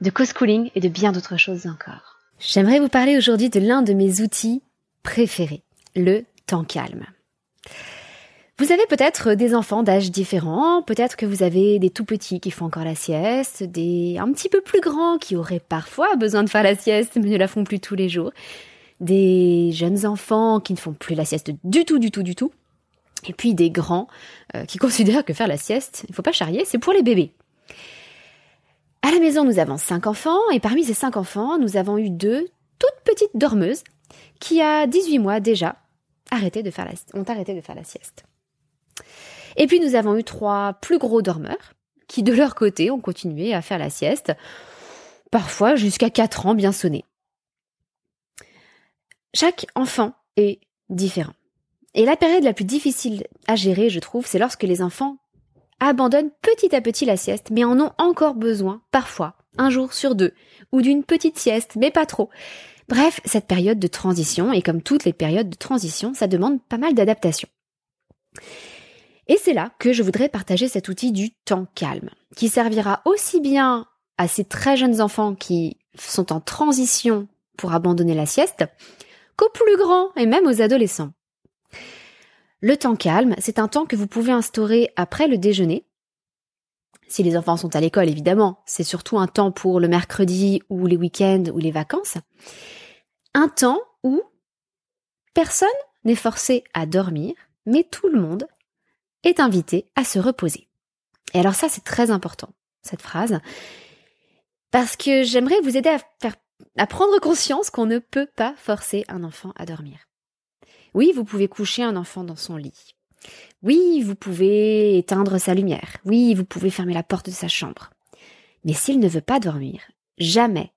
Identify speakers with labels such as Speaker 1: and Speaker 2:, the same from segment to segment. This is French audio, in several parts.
Speaker 1: de co-schooling et de bien d'autres choses encore. J'aimerais vous parler aujourd'hui de l'un de mes outils préférés, le temps calme. Vous avez peut-être des enfants d'âge différents, peut-être que vous avez des tout petits qui font encore la sieste, des un petit peu plus grands qui auraient parfois besoin de faire la sieste mais ne la font plus tous les jours des jeunes enfants qui ne font plus la sieste du tout, du tout, du tout, et puis des grands euh, qui considèrent que faire la sieste, il ne faut pas charrier, c'est pour les bébés. À la maison, nous avons cinq enfants, et parmi ces cinq enfants, nous avons eu deux toutes petites dormeuses qui, à 18 mois déjà, arrêté de faire la, ont arrêté de faire la sieste. Et puis nous avons eu trois plus gros dormeurs qui, de leur côté, ont continué à faire la sieste, parfois jusqu'à 4 ans bien sonnés. Chaque enfant est différent. Et la période la plus difficile à gérer, je trouve, c'est lorsque les enfants abandonnent petit à petit la sieste, mais en ont encore besoin, parfois, un jour sur deux, ou d'une petite sieste, mais pas trop. Bref, cette période de transition, et comme toutes les périodes de transition, ça demande pas mal d'adaptation. Et c'est là que je voudrais partager cet outil du temps calme, qui servira aussi bien à ces très jeunes enfants qui sont en transition pour abandonner la sieste, qu'aux plus grands et même aux adolescents. Le temps calme, c'est un temps que vous pouvez instaurer après le déjeuner. Si les enfants sont à l'école, évidemment, c'est surtout un temps pour le mercredi ou les week-ends ou les vacances. Un temps où personne n'est forcé à dormir, mais tout le monde est invité à se reposer. Et alors ça, c'est très important, cette phrase, parce que j'aimerais vous aider à prendre conscience qu'on ne peut pas forcer un enfant à dormir. Oui, vous pouvez coucher un enfant dans son lit. Oui, vous pouvez éteindre sa lumière. Oui, vous pouvez fermer la porte de sa chambre. Mais s'il ne veut pas dormir, jamais,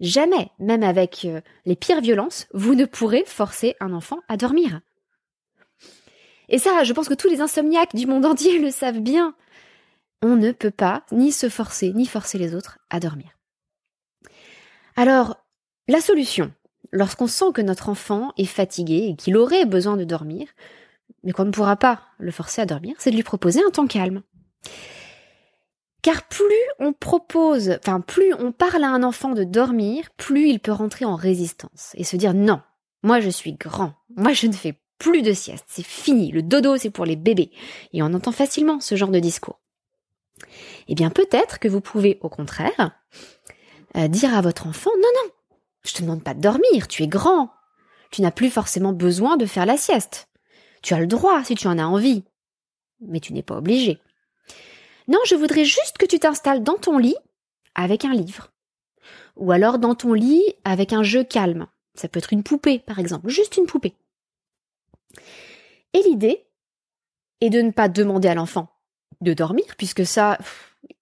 Speaker 1: jamais, même avec euh, les pires violences, vous ne pourrez forcer un enfant à dormir. Et ça, je pense que tous les insomniaques du monde entier le savent bien. On ne peut pas ni se forcer, ni forcer les autres à dormir. Alors, la solution, lorsqu'on sent que notre enfant est fatigué et qu'il aurait besoin de dormir, mais qu'on ne pourra pas le forcer à dormir, c'est de lui proposer un temps calme. Car plus on propose, enfin plus on parle à un enfant de dormir, plus il peut rentrer en résistance et se dire non, moi je suis grand, moi je ne fais plus de sieste, c'est fini, le dodo c'est pour les bébés. Et on entend facilement ce genre de discours. Eh bien peut-être que vous pouvez au contraire euh, dire à votre enfant, non, non, je te demande pas de dormir, tu es grand, tu n'as plus forcément besoin de faire la sieste. Tu as le droit si tu en as envie, mais tu n'es pas obligé. Non, je voudrais juste que tu t'installes dans ton lit avec un livre. Ou alors dans ton lit avec un jeu calme. Ça peut être une poupée, par exemple, juste une poupée. Et l'idée est de ne pas demander à l'enfant de dormir, puisque ça,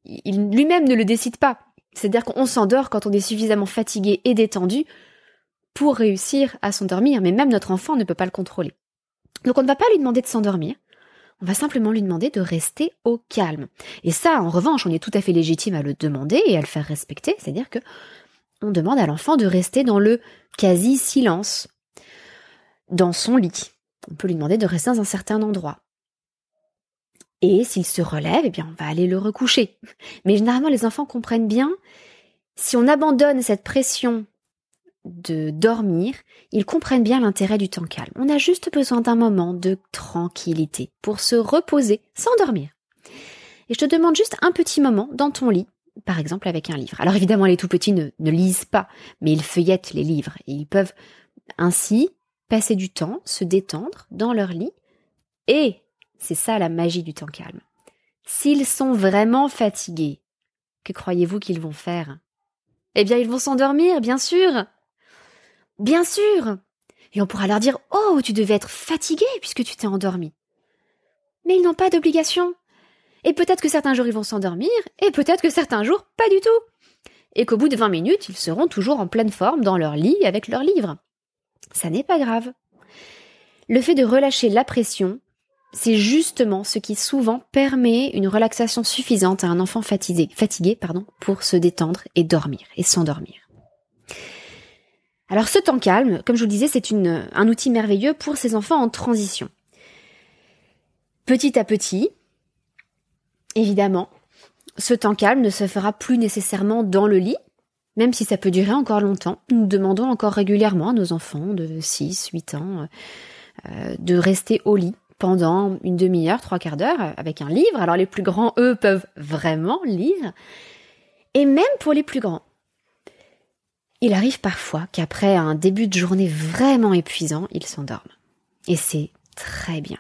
Speaker 1: il lui-même ne le décide pas. C'est-à-dire qu'on s'endort quand on est suffisamment fatigué et détendu pour réussir à s'endormir, mais même notre enfant ne peut pas le contrôler. Donc on ne va pas lui demander de s'endormir, on va simplement lui demander de rester au calme. Et ça, en revanche, on est tout à fait légitime à le demander et à le faire respecter, c'est-à-dire que on demande à l'enfant de rester dans le quasi-silence, dans son lit. On peut lui demander de rester dans un certain endroit. Et s'il se relève, eh bien, on va aller le recoucher. Mais généralement, les enfants comprennent bien, si on abandonne cette pression de dormir, ils comprennent bien l'intérêt du temps calme. On a juste besoin d'un moment de tranquillité pour se reposer sans dormir. Et je te demande juste un petit moment dans ton lit, par exemple avec un livre. Alors évidemment, les tout petits ne, lisent pas, mais ils feuillettent les livres et ils peuvent ainsi passer du temps, se détendre dans leur lit. Et c'est ça la magie du temps calme. S'ils sont vraiment fatigués, que croyez-vous qu'ils vont faire? Eh bien, ils vont s'endormir, bien sûr. Bien sûr. Et on pourra leur dire Oh, tu devais être fatigué puisque tu t'es endormi. Mais ils n'ont pas d'obligation. Et peut-être que certains jours ils vont s'endormir, et peut-être que certains jours pas du tout. Et qu'au bout de 20 minutes, ils seront toujours en pleine forme dans leur lit avec leur livre. Ça n'est pas grave. Le fait de relâcher la pression, c'est justement ce qui souvent permet une relaxation suffisante à un enfant fatigué, fatigué pardon, pour se détendre et dormir, et s'endormir. Alors ce temps calme, comme je vous le disais, c'est un outil merveilleux pour ces enfants en transition. Petit à petit, évidemment, ce temps calme ne se fera plus nécessairement dans le lit, même si ça peut durer encore longtemps. Nous demandons encore régulièrement à nos enfants de 6, 8 ans euh, de rester au lit pendant une demi-heure, trois quarts d'heure avec un livre. Alors les plus grands, eux, peuvent vraiment lire. Et même pour les plus grands, il arrive parfois qu'après un début de journée vraiment épuisant, ils s'endorment. Et c'est très bien.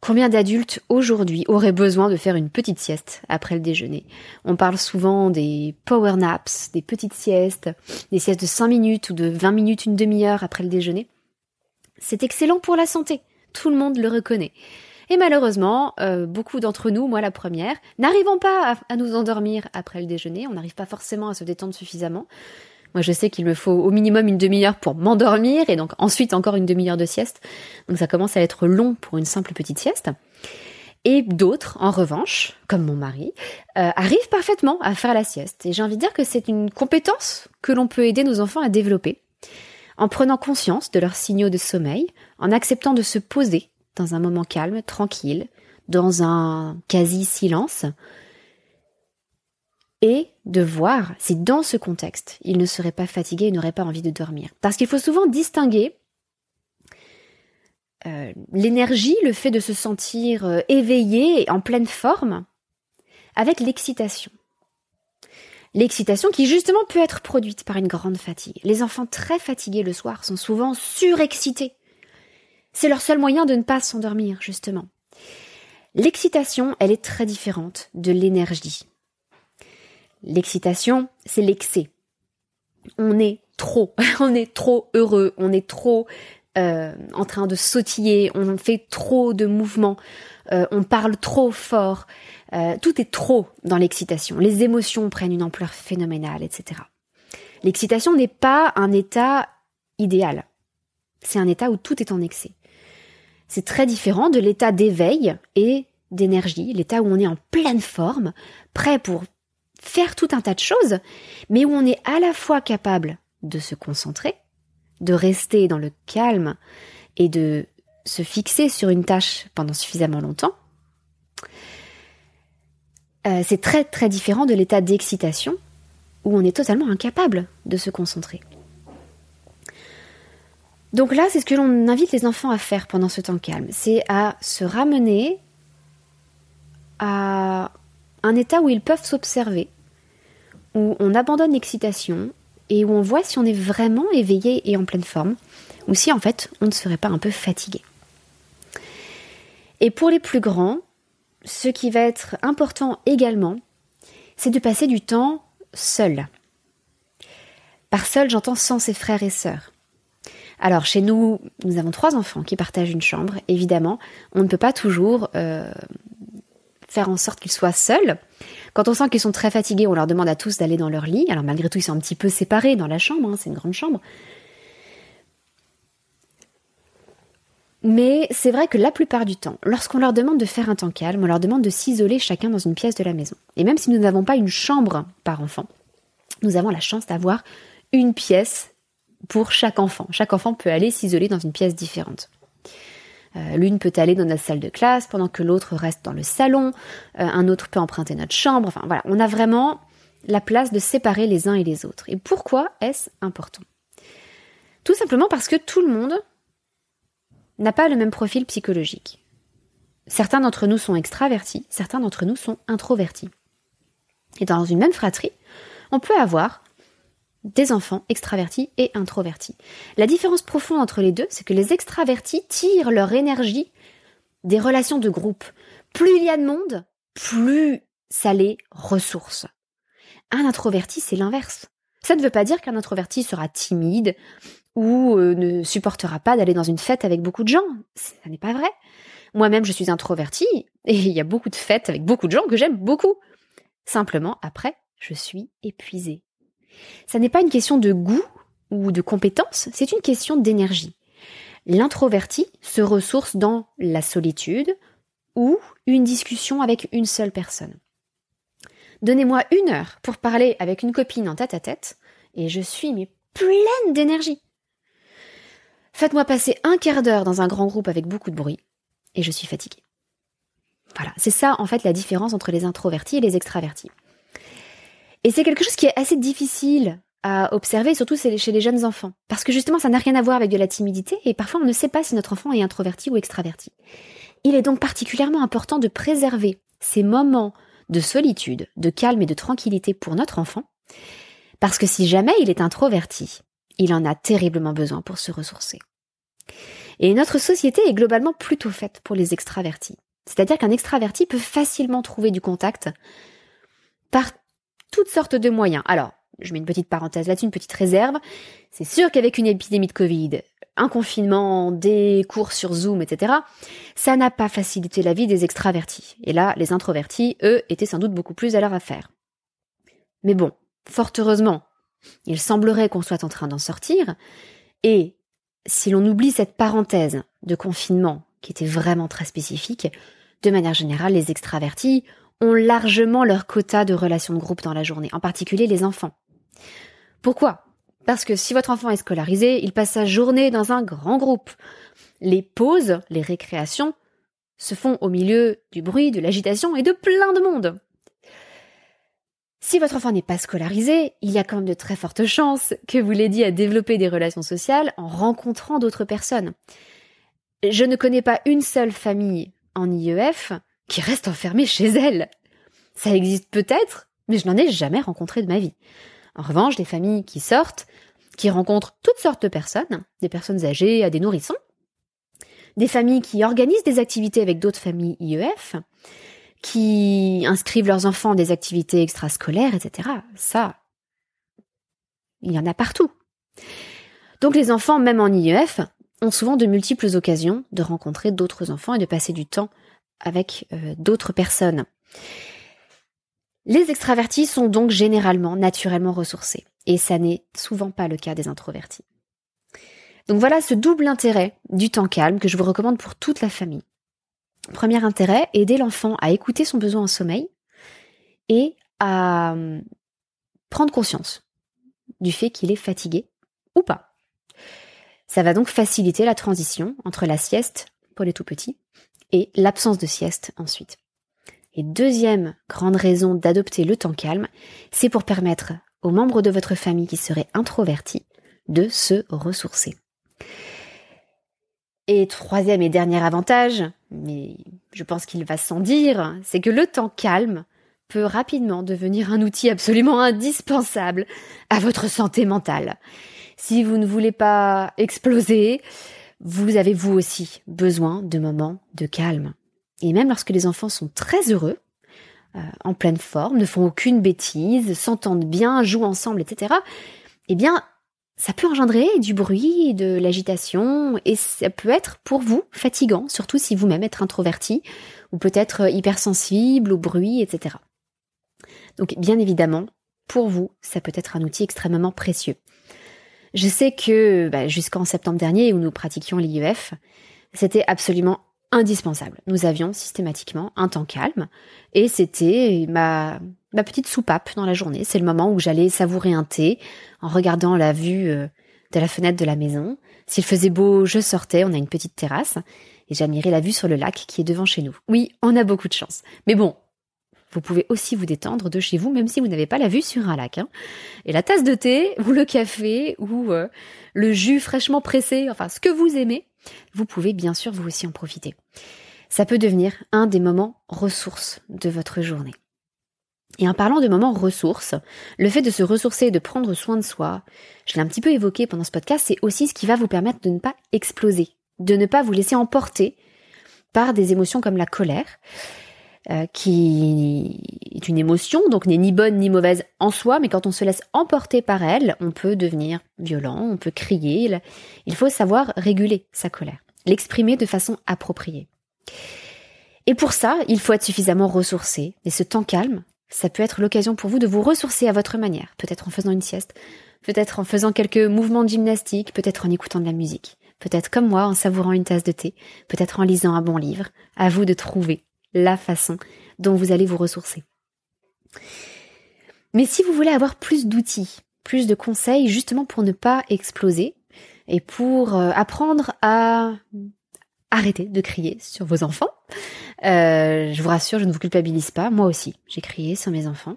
Speaker 1: Combien d'adultes aujourd'hui auraient besoin de faire une petite sieste après le déjeuner? On parle souvent des power naps, des petites siestes, des siestes de 5 minutes ou de 20 minutes, une demi-heure après le déjeuner. C'est excellent pour la santé, tout le monde le reconnaît. Et malheureusement, euh, beaucoup d'entre nous, moi la première, n'arrivons pas à, nous endormir après le déjeuner, on n'arrive pas forcément à se détendre suffisamment. Moi, je sais qu'il me faut au minimum une demi-heure pour m'endormir et donc ensuite encore une demi-heure de sieste. Donc ça commence à être long pour une simple petite sieste. Et d'autres, en revanche, comme mon mari, euh, arrivent parfaitement à faire la sieste. Et j'ai envie de dire que c'est une compétence que l'on peut aider nos enfants à développer en prenant conscience de leurs signaux de sommeil, en acceptant de se poser dans un moment calme, tranquille, dans un quasi-silence, et de voir si dans ce contexte, il ne serait pas fatigué et n'aurait pas envie de dormir. Parce qu'il faut souvent distinguer euh, l'énergie, le fait de se sentir euh, éveillé et en pleine forme, avec l'excitation. L'excitation qui justement peut être produite par une grande fatigue. Les enfants très fatigués le soir sont souvent surexcités. C'est leur seul moyen de ne pas s'endormir, justement. L'excitation, elle est très différente de l'énergie. L'excitation, c'est l'excès. On est trop, on est trop heureux, on est trop euh, en train de sautiller, on fait trop de mouvements, euh, on parle trop fort. Euh, tout est trop dans l'excitation. Les émotions prennent une ampleur phénoménale, etc. L'excitation n'est pas un état idéal. C'est un état où tout est en excès. C'est très différent de l'état d'éveil et d'énergie, l'état où on est en pleine forme, prêt pour faire tout un tas de choses, mais où on est à la fois capable de se concentrer, de rester dans le calme et de se fixer sur une tâche pendant suffisamment longtemps, euh, c'est très très différent de l'état d'excitation où on est totalement incapable de se concentrer. Donc là, c'est ce que l'on invite les enfants à faire pendant ce temps calme, c'est à se ramener à un état où ils peuvent s'observer, où on abandonne l'excitation et où on voit si on est vraiment éveillé et en pleine forme, ou si en fait on ne serait pas un peu fatigué. Et pour les plus grands, ce qui va être important également, c'est de passer du temps seul. Par seul, j'entends sans ses frères et sœurs. Alors chez nous, nous avons trois enfants qui partagent une chambre. Évidemment, on ne peut pas toujours euh, faire en sorte qu'ils soient seuls. Quand on sent qu'ils sont très fatigués, on leur demande à tous d'aller dans leur lit. Alors malgré tout, ils sont un petit peu séparés dans la chambre, hein, c'est une grande chambre. Mais c'est vrai que la plupart du temps, lorsqu'on leur demande de faire un temps calme, on leur demande de s'isoler chacun dans une pièce de la maison. Et même si nous n'avons pas une chambre par enfant, nous avons la chance d'avoir une pièce pour chaque enfant. Chaque enfant peut aller s'isoler dans une pièce différente. Euh, l'une peut aller dans notre salle de classe pendant que l'autre reste dans le salon, euh, un autre peut emprunter notre chambre, enfin voilà, on a vraiment la place de séparer les uns et les autres. Et pourquoi est-ce important? Tout simplement parce que tout le monde n'a pas le même profil psychologique. Certains d'entre nous sont extravertis, certains d'entre nous sont introvertis. Et dans une même fratrie, on peut avoir des enfants extravertis et introvertis. La différence profonde entre les deux, c'est que les extravertis tirent leur énergie des relations de groupe. Plus il y a de monde, plus ça les ressource. Un introverti, c'est l'inverse. Ça ne veut pas dire qu'un introverti sera timide ou euh, ne supportera pas d'aller dans une fête avec beaucoup de gens. Ça n'est pas vrai. Moi-même, je suis introvertie et il y a beaucoup de fêtes avec beaucoup de gens que j'aime beaucoup. Simplement, après, je suis épuisée. Ça n'est pas une question de goût ou de compétence, c'est une question d'énergie. L'introverti se ressource dans la solitude ou une discussion avec une seule personne. Donnez-moi une heure pour parler avec une copine en tête à tête et je suis mais pleine d'énergie. Faites-moi passer un quart d'heure dans un grand groupe avec beaucoup de bruit et je suis fatiguée. Voilà, c'est ça en fait la différence entre les introvertis et les extravertis. Et c'est quelque chose qui est assez difficile à observer, surtout chez les jeunes enfants. Parce que justement, ça n'a rien à voir avec de la timidité, et parfois on ne sait pas si notre enfant est introverti ou extraverti. Il est donc particulièrement important de préserver ces moments de solitude, de calme et de tranquillité pour notre enfant, parce que si jamais il est introverti, il en a terriblement besoin pour se ressourcer. Et notre société est globalement plutôt faite pour les extravertis. C'est-à-dire qu'un extraverti peut facilement trouver du contact par toutes sortes de moyens. Alors, je mets une petite parenthèse là-dessus, une petite réserve. C'est sûr qu'avec une épidémie de Covid, un confinement, des cours sur Zoom, etc., ça n'a pas facilité la vie des extravertis. Et là, les introvertis, eux, étaient sans doute beaucoup plus à leur affaire. Mais bon, fort heureusement, il semblerait qu'on soit en train d'en sortir, et si l'on oublie cette parenthèse de confinement, qui était vraiment très spécifique, de manière générale, les extravertis ont largement leur quota de relations de groupe dans la journée, en particulier les enfants. Pourquoi? Parce que si votre enfant est scolarisé, il passe sa journée dans un grand groupe. Les pauses, les récréations, se font au milieu du bruit, de l'agitation et de plein de monde. Si votre enfant n'est pas scolarisé, il y a quand même de très fortes chances que vous l'aidiez à développer des relations sociales en rencontrant d'autres personnes. Je ne connais pas une seule famille en IEF qui reste enfermée chez elle. Ça existe peut-être, mais je n'en ai jamais rencontré de ma vie. En revanche, des familles qui sortent, qui rencontrent toutes sortes de personnes, des personnes âgées à des nourrissons, des familles qui organisent des activités avec d'autres familles IEF, qui inscrivent leurs enfants à des activités extrascolaires, etc. Ça, il y en a partout. Donc les enfants, même en IEF, ont souvent de multiples occasions de rencontrer d'autres enfants et de passer du temps avec euh, d'autres personnes. Les extravertis sont donc généralement naturellement ressourcés, et ça n'est souvent pas le cas des introvertis. Donc voilà ce double intérêt du temps calme que je vous recommande pour toute la famille. Premier intérêt, aider l'enfant à écouter son besoin en sommeil et à hum, prendre conscience du fait qu'il est fatigué ou pas. Ça va donc faciliter la transition entre la sieste pour les tout petits et l'absence de sieste ensuite. Et deuxième grande raison d'adopter le temps calme, c'est pour permettre aux membres de votre famille qui seraient introvertis de se ressourcer. Et troisième et dernier avantage, mais je pense qu'il va sans dire, c'est que le temps calme peut rapidement devenir un outil absolument indispensable à votre santé mentale. Si vous ne voulez pas exploser, vous avez vous aussi besoin de moments de calme. Et même lorsque les enfants sont très heureux, euh, en pleine forme, ne font aucune bêtise, s'entendent bien, jouent ensemble, etc., eh bien, ça peut engendrer du bruit, de l'agitation, et ça peut être pour vous fatigant, surtout si vous-même êtes introverti, ou peut-être hypersensible au bruit, etc. Donc bien évidemment, pour vous, ça peut être un outil extrêmement précieux. Je sais que bah, jusqu'en septembre dernier, où nous pratiquions l'IEF, c'était absolument indispensable. Nous avions systématiquement un temps calme et c'était ma, ma petite soupape dans la journée. C'est le moment où j'allais savourer un thé en regardant la vue euh, de la fenêtre de la maison. S'il faisait beau, je sortais, on a une petite terrasse et j'admirais la vue sur le lac qui est devant chez nous. Oui, on a beaucoup de chance. Mais bon, vous pouvez aussi vous détendre de chez vous, même si vous n'avez pas la vue sur un lac. Hein. Et la tasse de thé, ou le café, ou euh, le jus fraîchement pressé, enfin ce que vous aimez, vous pouvez bien sûr vous aussi en profiter. Ça peut devenir un des moments ressources de votre journée. Et en parlant de moments ressources, le fait de se ressourcer et de prendre soin de soi, je l'ai un petit peu évoqué pendant ce podcast, c'est aussi ce qui va vous permettre de ne pas exploser, de ne pas vous laisser emporter par des émotions comme la colère, euh, qui est une émotion, donc n'est ni bonne ni mauvaise en soi, mais quand on se laisse emporter par elle, on peut devenir violent, on peut crier. Il faut savoir réguler sa colère, l'exprimer de façon appropriée. Et pour ça, il faut être suffisamment ressourcé. Et ce temps calme, ça peut être l'occasion pour vous de vous ressourcer à votre manière, peut-être en faisant une sieste, peut-être en faisant quelques mouvements de gymnastique, peut-être en écoutant de la musique, peut-être comme moi en savourant une tasse de thé, peut-être en lisant un bon livre. À vous de trouver la façon dont vous allez vous ressourcer. Mais si vous voulez avoir plus d'outils, plus de conseils justement pour ne pas exploser et pour euh, apprendre à arrêter de crier sur vos enfants, euh, je vous rassure, je ne vous culpabilise pas, moi aussi, j'ai crié sur mes enfants.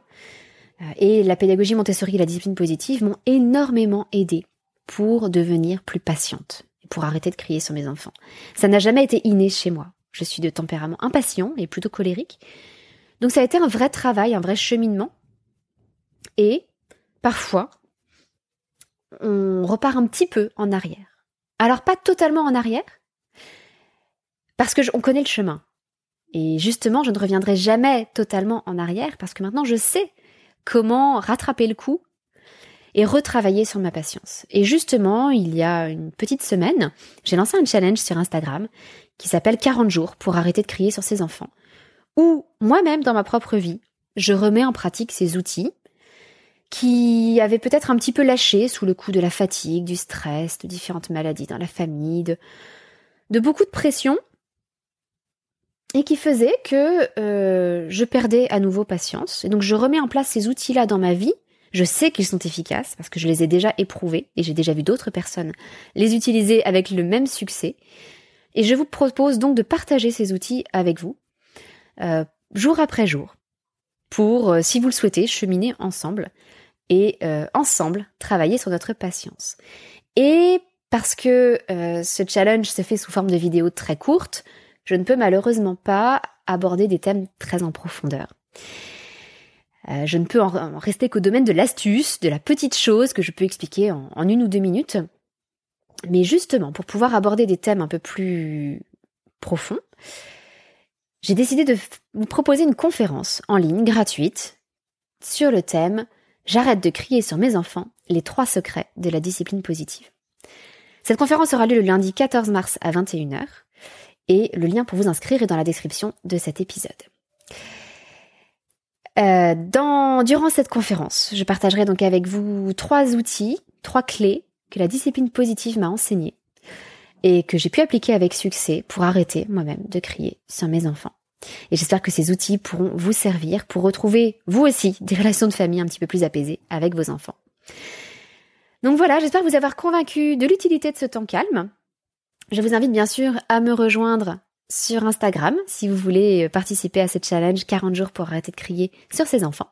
Speaker 1: Euh, et la pédagogie Montessori et la discipline positive m'ont énormément aidé pour devenir plus patiente, pour arrêter de crier sur mes enfants. Ça n'a jamais été inné chez moi. Je suis de tempérament impatient et plutôt colérique. Donc ça a été un vrai travail, un vrai cheminement. Et parfois, on repart un petit peu en arrière. Alors pas totalement en arrière, parce que on connaît le chemin. Et justement, je ne reviendrai jamais totalement en arrière parce que maintenant je sais comment rattraper le coup et retravailler sur ma patience. Et justement, il y a une petite semaine, j'ai lancé un challenge sur Instagram qui s'appelle 40 jours pour arrêter de crier sur ses enfants, où moi-même dans ma propre vie, je remets en pratique ces outils qui avaient peut-être un petit peu lâché sous le coup de la fatigue, du stress, de différentes maladies dans la famille, de, beaucoup de pression, et qui faisaient que euh, je perdais à nouveau patience. Et donc je remets en place ces outils-là dans ma vie je sais qu'ils sont efficaces parce que je les ai déjà éprouvés et j'ai déjà vu d'autres personnes les utiliser avec le même succès. Et je vous propose donc de partager ces outils avec vous, euh, jour après jour, pour, euh, si vous le souhaitez, cheminer ensemble et euh, ensemble travailler sur notre patience. Et parce que ce challenge se fait sous forme de vidéos très courtes, je ne peux malheureusement pas aborder des thèmes très en profondeur. Je ne peux en rester qu'au domaine de l'astuce, de la petite chose que je peux expliquer en une ou deux minutes. Mais justement, pour pouvoir aborder des thèmes un peu plus profonds, j'ai décidé de vous proposer une conférence en ligne gratuite sur le thème J'arrête de crier sur mes enfants, les trois secrets de la discipline positive. Cette conférence aura lieu le lundi 14 mars à 21h et le lien pour vous inscrire est dans la description de cet épisode. Euh, durant cette conférence, je partagerai donc avec vous trois outils, trois clés que la discipline positive m'a enseignées et que j'ai pu appliquer avec succès pour arrêter moi-même de crier sur mes enfants. Et j'espère que ces outils pourront vous servir pour retrouver, vous aussi, des relations de famille un petit peu plus apaisées avec vos enfants. Donc voilà, j'espère vous avoir convaincu de l'utilité de ce temps calme. Je vous invite bien sûr à me rejoindre sur Instagram si vous voulez participer à ce challenge 40 jours pour arrêter de crier sur ses enfants.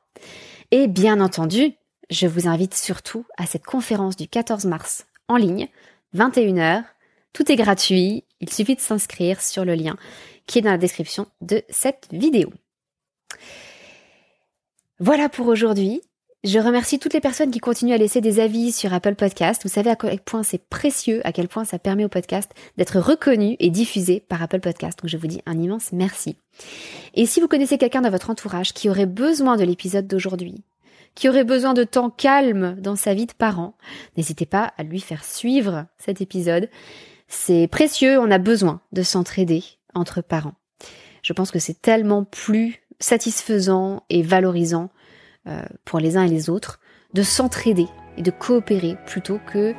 Speaker 1: Et bien entendu, je vous invite surtout à cette conférence du 14 mars en ligne, 21h. Tout est gratuit Il suffit de s'inscrire sur le lien qui est dans la description de cette vidéo. Voilà pour aujourd'hui. Je remercie toutes les personnes qui continuent à laisser des avis sur Apple Podcast. Vous savez à quel point c'est précieux, à quel point ça permet au podcast d'être reconnu et diffusé par Apple Podcast. Donc je vous dis un immense merci. Et si vous connaissez quelqu'un dans votre entourage qui aurait besoin de l'épisode d'aujourd'hui, qui aurait besoin de temps calme dans sa vie de parent, n'hésitez pas à lui faire suivre cet épisode. C'est précieux, on a besoin de s'entraider entre parents. Je pense que c'est tellement plus satisfaisant et valorisant euh, pour les uns et les autres, de s'entraider et de coopérer plutôt que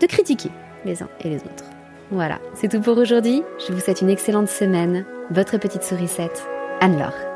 Speaker 1: de critiquer les uns et les autres. Voilà, c'est tout pour aujourd'hui. Je vous souhaite une excellente semaine. Votre petite sourisette, Anne-Laure.